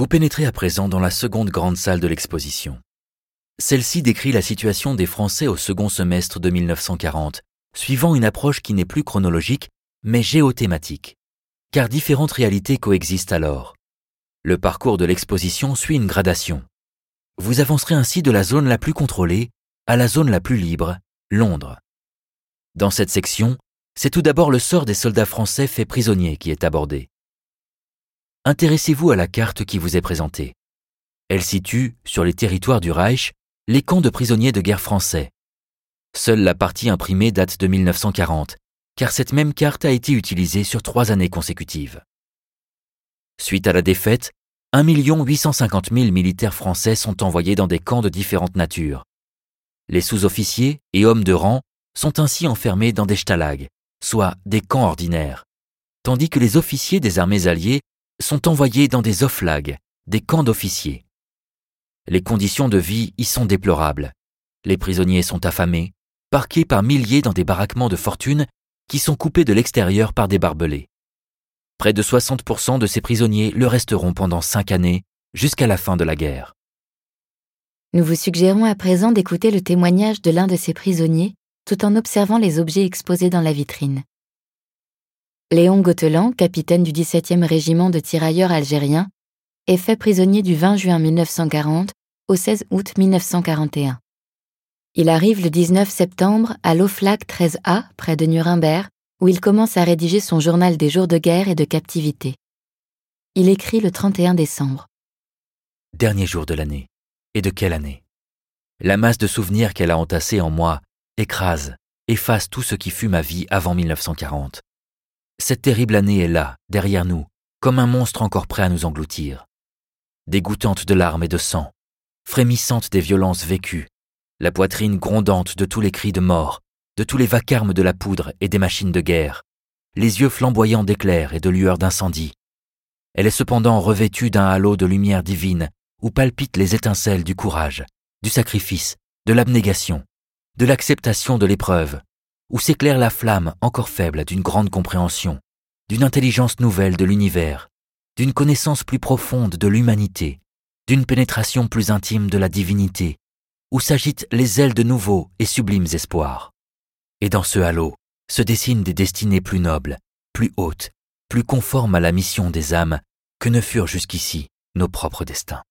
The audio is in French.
Vous pénétrez à présent dans la seconde grande salle de l'exposition. Celle-ci décrit la situation des Français au second semestre de 1940, suivant une approche qui n'est plus chronologique, mais géothématique, car différentes réalités coexistent alors. Le parcours de l'exposition suit une gradation. Vous avancerez ainsi de la zone la plus contrôlée à la zone la plus libre, Londres. Dans cette section, c'est tout d'abord le sort des soldats français faits prisonniers qui est abordé. Intéressez-vous à la carte qui vous est présentée. Elle situe, sur les territoires du Reich, les camps de prisonniers de guerre français. Seule la partie imprimée date de 1940, car cette même carte a été utilisée sur trois années consécutives. Suite à la défaite, 1 850 000 militaires français sont envoyés dans des camps de différentes natures. Les sous-officiers et hommes de rang sont ainsi enfermés dans des stalags, soit des camps ordinaires, tandis que les officiers des armées alliées sont envoyés dans des oflags, des camps d'officiers. Les conditions de vie y sont déplorables. Les prisonniers sont affamés, parqués par milliers dans des baraquements de fortune qui sont coupés de l'extérieur par des barbelés. Près de 60% de ces prisonniers le resteront pendant cinq années, jusqu'à la fin de la guerre. Nous vous suggérons à présent d'écouter le témoignage de l'un de ces prisonniers tout en observant les objets exposés dans la vitrine. Léon Gautelan, capitaine du 17e régiment de tirailleurs algériens, est fait prisonnier du 20 juin 1940 au 16 août 1941. Il arrive le 19 septembre à l'Oflag 13A, près de Nuremberg, où il commence à rédiger son journal des jours de guerre et de captivité. Il écrit le 31 décembre. Dernier jour de l'année. Et de quelle année? La masse de souvenirs qu'elle a entassés en moi écrase, efface tout ce qui fut ma vie avant 1940. Cette terrible année est là, derrière nous, comme un monstre encore prêt à nous engloutir. Dégoûtante de larmes et de sang, frémissante des violences vécues, la poitrine grondante de tous les cris de mort, de tous les vacarmes de la poudre et des machines de guerre, les yeux flamboyants d'éclairs et de lueurs d'incendie. Elle est cependant revêtue d'un halo de lumière divine où palpitent les étincelles du courage, du sacrifice, de l'abnégation, de l'acceptation de l'épreuve, où s'éclaire la flamme encore faible d'une grande compréhension, d'une intelligence nouvelle de l'univers, d'une connaissance plus profonde de l'humanité, d'une pénétration plus intime de la divinité, où s'agitent les ailes de nouveaux et sublimes espoirs. Et dans ce halo se dessinent des destinées plus nobles, plus hautes, plus conformes à la mission des âmes que ne furent jusqu'ici nos propres destins.